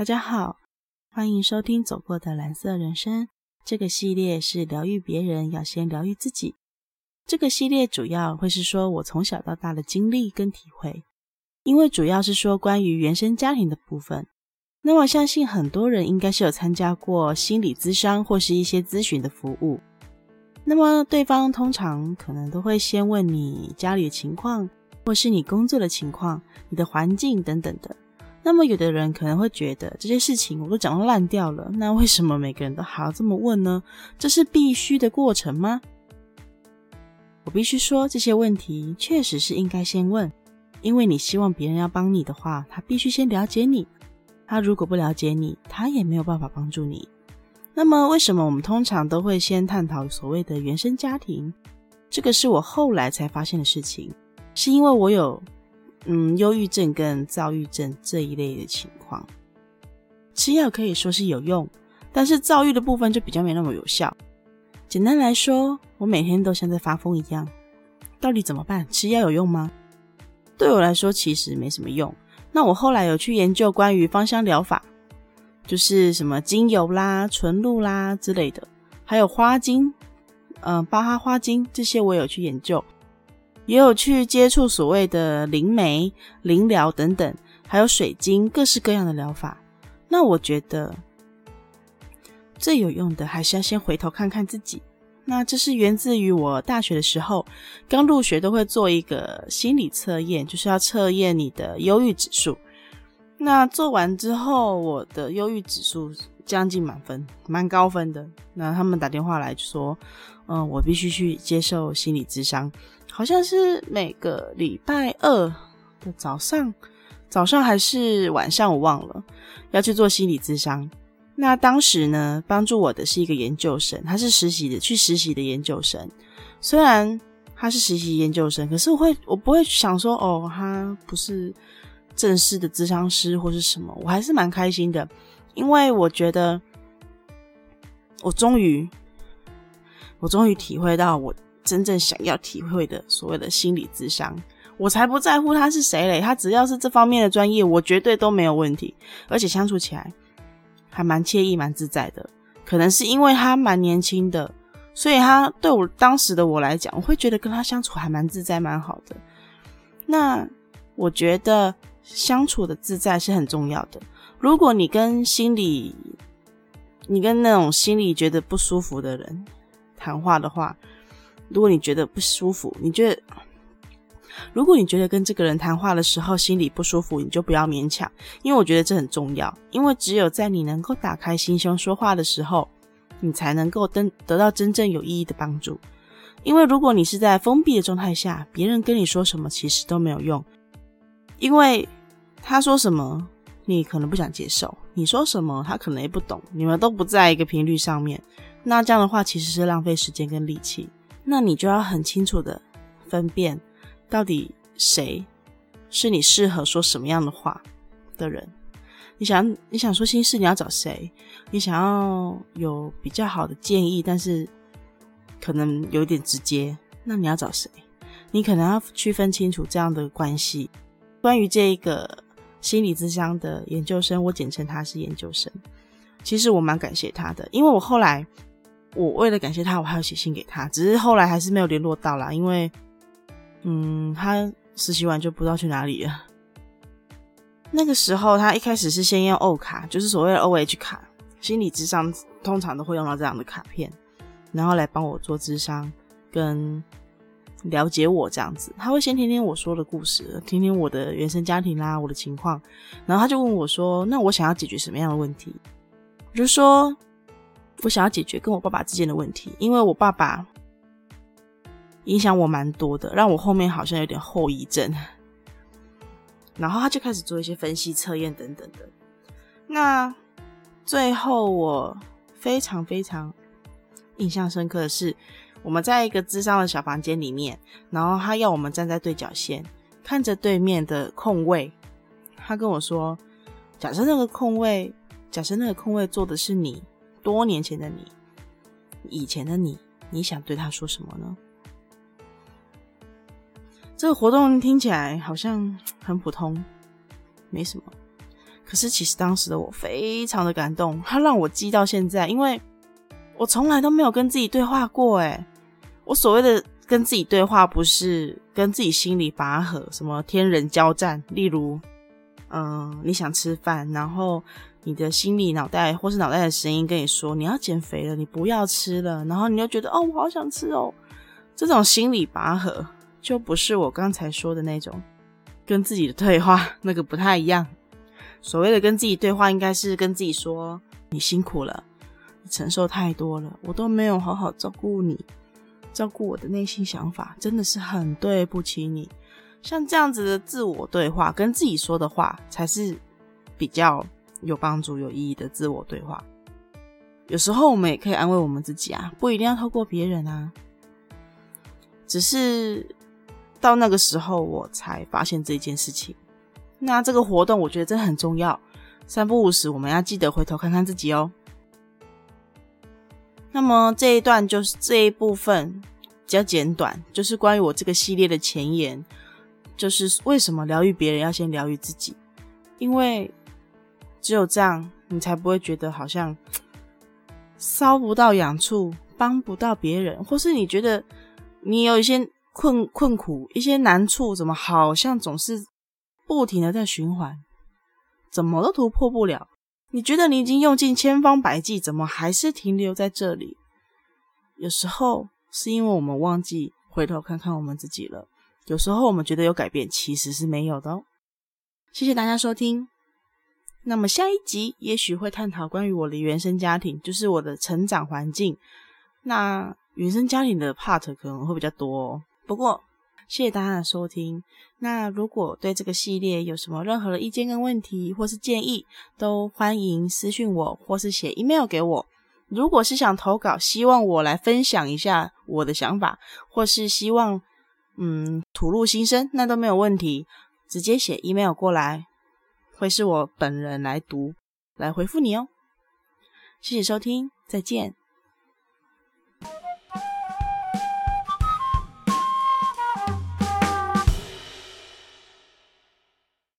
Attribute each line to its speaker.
Speaker 1: 大家好，欢迎收听《走过的蓝色人生》。这个系列是疗愈别人，要先疗愈自己。这个系列主要会是说我从小到大的经历跟体会，因为主要是说关于原生家庭的部分。那我相信很多人应该是有参加过心理咨商或是一些咨询的服务。那么对方通常可能都会先问你家里的情况，或是你工作的情况、你的环境等等的。那么有的人可能会觉得这些事情我都讲到烂掉了，那为什么每个人都还要这么问呢？这是必须的过程吗？我必须说，这些问题确实是应该先问，因为你希望别人要帮你的话，他必须先了解你。他如果不了解你，他也没有办法帮助你。那么，为什么我们通常都会先探讨所谓的原生家庭？这个是我后来才发现的事情，是因为我有嗯忧郁症跟躁郁症这一类的情况。吃药可以说是有用，但是躁郁的部分就比较没那么有效。简单来说，我每天都像在发疯一样。到底怎么办？吃药有用吗？对我来说，其实没什么用。那我后来有去研究关于芳香疗法，就是什么精油啦、纯露啦之类的，还有花精，嗯，巴哈花精这些我有去研究，也有去接触所谓的灵媒、灵疗等等，还有水晶，各式各样的疗法。那我觉得。最有用的还是要先回头看看自己。那这是源自于我大学的时候，刚入学都会做一个心理测验，就是要测验你的忧郁指数。那做完之后，我的忧郁指数将近满分，蛮高分的。那他们打电话来说，嗯，我必须去接受心理咨商，好像是每个礼拜二的早上，早上还是晚上，我忘了，要去做心理咨商。那当时呢，帮助我的是一个研究生，他是实习的，去实习的研究生。虽然他是实习研究生，可是我会，我不会想说，哦，他不是正式的咨商师或是什么，我还是蛮开心的，因为我觉得我终于，我终于体会到我真正想要体会的所谓的心理智商。我才不在乎他是谁嘞，他只要是这方面的专业，我绝对都没有问题，而且相处起来。还蛮惬意、蛮自在的，可能是因为他蛮年轻的，所以他对我当时的我来讲，我会觉得跟他相处还蛮自在、蛮好的。那我觉得相处的自在是很重要的。如果你跟心里，你跟那种心里觉得不舒服的人谈话的话，如果你觉得不舒服，你觉得。如果你觉得跟这个人谈话的时候心里不舒服，你就不要勉强，因为我觉得这很重要。因为只有在你能够打开心胸说话的时候，你才能够得得到真正有意义的帮助。因为如果你是在封闭的状态下，别人跟你说什么其实都没有用，因为他说什么你可能不想接受，你说什么他可能也不懂，你们都不在一个频率上面。那这样的话其实是浪费时间跟力气。那你就要很清楚的分辨。到底谁是你适合说什么样的话的人？你想你想说心事，你要找谁？你想要有比较好的建议，但是可能有点直接，那你要找谁？你可能要区分清楚这样的关系。关于这个心理咨商的研究生，我简称他是研究生。其实我蛮感谢他的，因为我后来我为了感谢他，我还要写信给他，只是后来还是没有联络到啦，因为。嗯，他实习完就不知道去哪里了。那个时候，他一开始是先用 O 卡，就是所谓的 O H 卡，心理智商通常都会用到这样的卡片，然后来帮我做智商跟了解我这样子。他会先听听我说的故事，听听我的原生家庭啦，我的情况，然后他就问我说：“那我想要解决什么样的问题？”我就说：“我想要解决跟我爸爸之间的问题，因为我爸爸。”影响我蛮多的，让我后面好像有点后遗症。然后他就开始做一些分析、测验等等的。那最后我非常非常印象深刻的是，我们在一个智商的小房间里面，然后他要我们站在对角线，看着对面的空位。他跟我说：“假设那个空位，假设那个空位坐的是你，多年前的你，以前的你，你想对他说什么呢？”这个活动听起来好像很普通，没什么。可是其实当时的我非常的感动，它让我记到现在，因为我从来都没有跟自己对话过。诶，我所谓的跟自己对话，不是跟自己心里拔河，什么天人交战。例如，嗯，你想吃饭，然后你的心理脑袋或是脑袋的声音跟你说你要减肥了，你不要吃了，然后你又觉得哦，我好想吃哦。这种心理拔河就不是我刚才说的那种跟自己的对话，那个不太一样。所谓的跟自己对话，应该是跟自己说：“你辛苦了，你承受太多了，我都没有好好照顾你，照顾我的内心想法，真的是很对不起你。”像这样子的自我对话，跟自己说的话，才是比较有帮助、有意义的自我对话。有时候我们也可以安慰我们自己啊，不一定要透过别人啊。只是到那个时候，我才发现这件事情。那这个活动，我觉得真的很重要。三不五时，我们要记得回头看看自己哦。那么这一段就是这一部分比较简短，就是关于我这个系列的前言，就是为什么疗愈别人要先疗愈自己？因为只有这样，你才不会觉得好像烧不到痒处，帮不到别人，或是你觉得。你有一些困困苦，一些难处，怎么好像总是不停的在循环，怎么都突破不了？你觉得你已经用尽千方百计，怎么还是停留在这里？有时候是因为我们忘记回头看看我们自己了。有时候我们觉得有改变，其实是没有的哦。谢谢大家收听。那么下一集也许会探讨关于我的原生家庭，就是我的成长环境。那。原生家庭的 part 可能会比较多，哦。不过谢谢大家的收听。那如果对这个系列有什么任何的意见跟问题，或是建议，都欢迎私讯我，或是写 email 给我。如果是想投稿，希望我来分享一下我的想法，或是希望嗯吐露心声，那都没有问题，直接写 email 过来，会是我本人来读，来回复你哦。谢谢收听，再见。